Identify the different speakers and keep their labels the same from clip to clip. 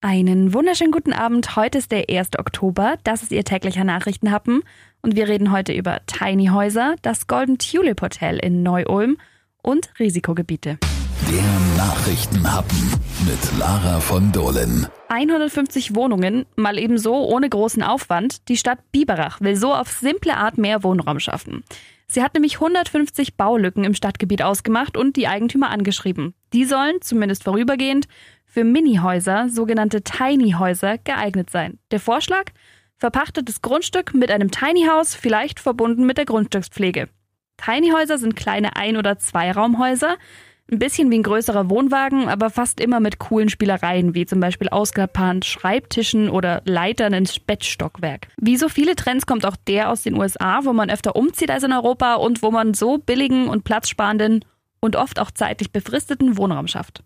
Speaker 1: Einen wunderschönen guten Abend. Heute ist der 1. Oktober. Das ist Ihr täglicher Nachrichtenhappen. Und wir reden heute über Tiny Häuser, das Golden Tulip Hotel in Neu-Ulm und Risikogebiete.
Speaker 2: Der Nachrichtenhappen mit Lara von Dohlen.
Speaker 1: 150 Wohnungen, mal ebenso ohne großen Aufwand. Die Stadt Biberach will so auf simple Art mehr Wohnraum schaffen. Sie hat nämlich 150 Baulücken im Stadtgebiet ausgemacht und die Eigentümer angeschrieben. Die sollen, zumindest vorübergehend, für Minihäuser, sogenannte Tiny Häuser, geeignet sein. Der Vorschlag? Verpachtetes Grundstück mit einem Tiny House, vielleicht verbunden mit der Grundstückspflege. Tiny Häuser sind kleine Ein- oder Zweiraumhäuser, ein bisschen wie ein größerer Wohnwagen, aber fast immer mit coolen Spielereien, wie zum Beispiel ausgepannt Schreibtischen oder Leitern ins Bettstockwerk. Wie so viele Trends kommt auch der aus den USA, wo man öfter umzieht als in Europa und wo man so billigen und platzsparenden und oft auch zeitlich befristeten Wohnraum schafft.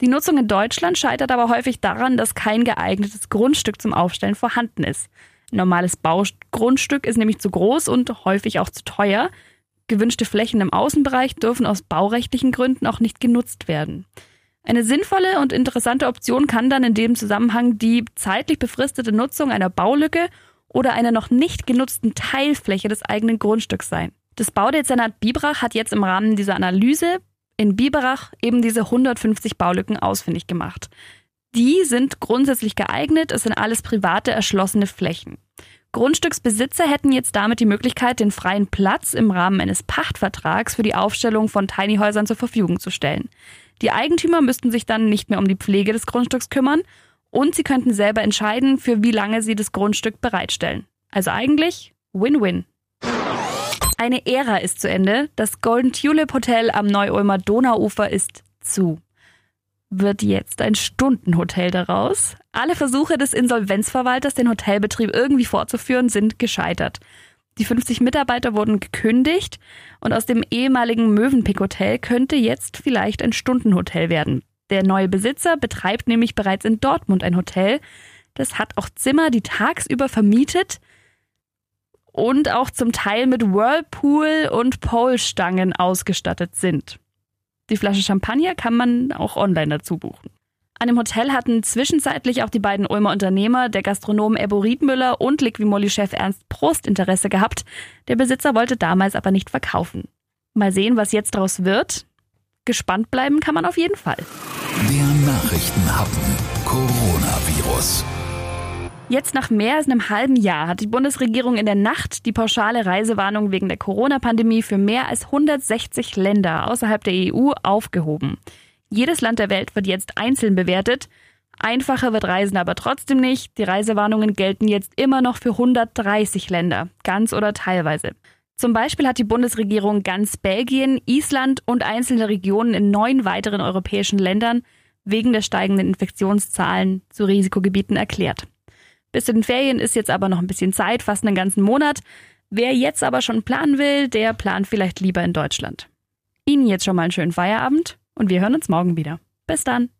Speaker 1: Die Nutzung in Deutschland scheitert aber häufig daran, dass kein geeignetes Grundstück zum Aufstellen vorhanden ist. Ein normales Baugrundstück ist nämlich zu groß und häufig auch zu teuer. Gewünschte Flächen im Außenbereich dürfen aus baurechtlichen Gründen auch nicht genutzt werden. Eine sinnvolle und interessante Option kann dann in dem Zusammenhang die zeitlich befristete Nutzung einer Baulücke oder einer noch nicht genutzten Teilfläche des eigenen Grundstücks sein. Das Baudezernat Bibrach hat jetzt im Rahmen dieser Analyse in Biberach eben diese 150 Baulücken ausfindig gemacht. Die sind grundsätzlich geeignet, es sind alles private erschlossene Flächen. Grundstücksbesitzer hätten jetzt damit die Möglichkeit, den freien Platz im Rahmen eines Pachtvertrags für die Aufstellung von Tiny Häusern zur Verfügung zu stellen. Die Eigentümer müssten sich dann nicht mehr um die Pflege des Grundstücks kümmern und sie könnten selber entscheiden, für wie lange sie das Grundstück bereitstellen. Also eigentlich Win-Win. Eine Ära ist zu Ende. Das Golden Tulip Hotel am Neu-Ulmer Donauufer ist zu wird jetzt ein Stundenhotel daraus. Alle Versuche des Insolvenzverwalters, den Hotelbetrieb irgendwie fortzuführen, sind gescheitert. Die 50 Mitarbeiter wurden gekündigt und aus dem ehemaligen Mövenpick Hotel könnte jetzt vielleicht ein Stundenhotel werden. Der neue Besitzer betreibt nämlich bereits in Dortmund ein Hotel. Das hat auch Zimmer, die tagsüber vermietet und auch zum Teil mit Whirlpool und Polstangen ausgestattet sind. Die Flasche Champagner kann man auch online dazu buchen. An dem Hotel hatten zwischenzeitlich auch die beiden Ulmer Unternehmer, der Gastronom Ebo Riedmüller und Liquimolli-Chef Ernst Prost Interesse gehabt. Der Besitzer wollte damals aber nicht verkaufen. Mal sehen, was jetzt daraus wird. Gespannt bleiben kann man auf jeden Fall.
Speaker 2: Der Nachrichtenhappen Coronavirus.
Speaker 1: Jetzt nach mehr als einem halben Jahr hat die Bundesregierung in der Nacht die pauschale Reisewarnung wegen der Corona-Pandemie für mehr als 160 Länder außerhalb der EU aufgehoben. Jedes Land der Welt wird jetzt einzeln bewertet. Einfacher wird Reisen aber trotzdem nicht. Die Reisewarnungen gelten jetzt immer noch für 130 Länder, ganz oder teilweise. Zum Beispiel hat die Bundesregierung ganz Belgien, Island und einzelne Regionen in neun weiteren europäischen Ländern wegen der steigenden Infektionszahlen zu Risikogebieten erklärt. Bis zu den Ferien ist jetzt aber noch ein bisschen Zeit, fast einen ganzen Monat. Wer jetzt aber schon planen will, der plant vielleicht lieber in Deutschland. Ihnen jetzt schon mal einen schönen Feierabend und wir hören uns morgen wieder. Bis dann.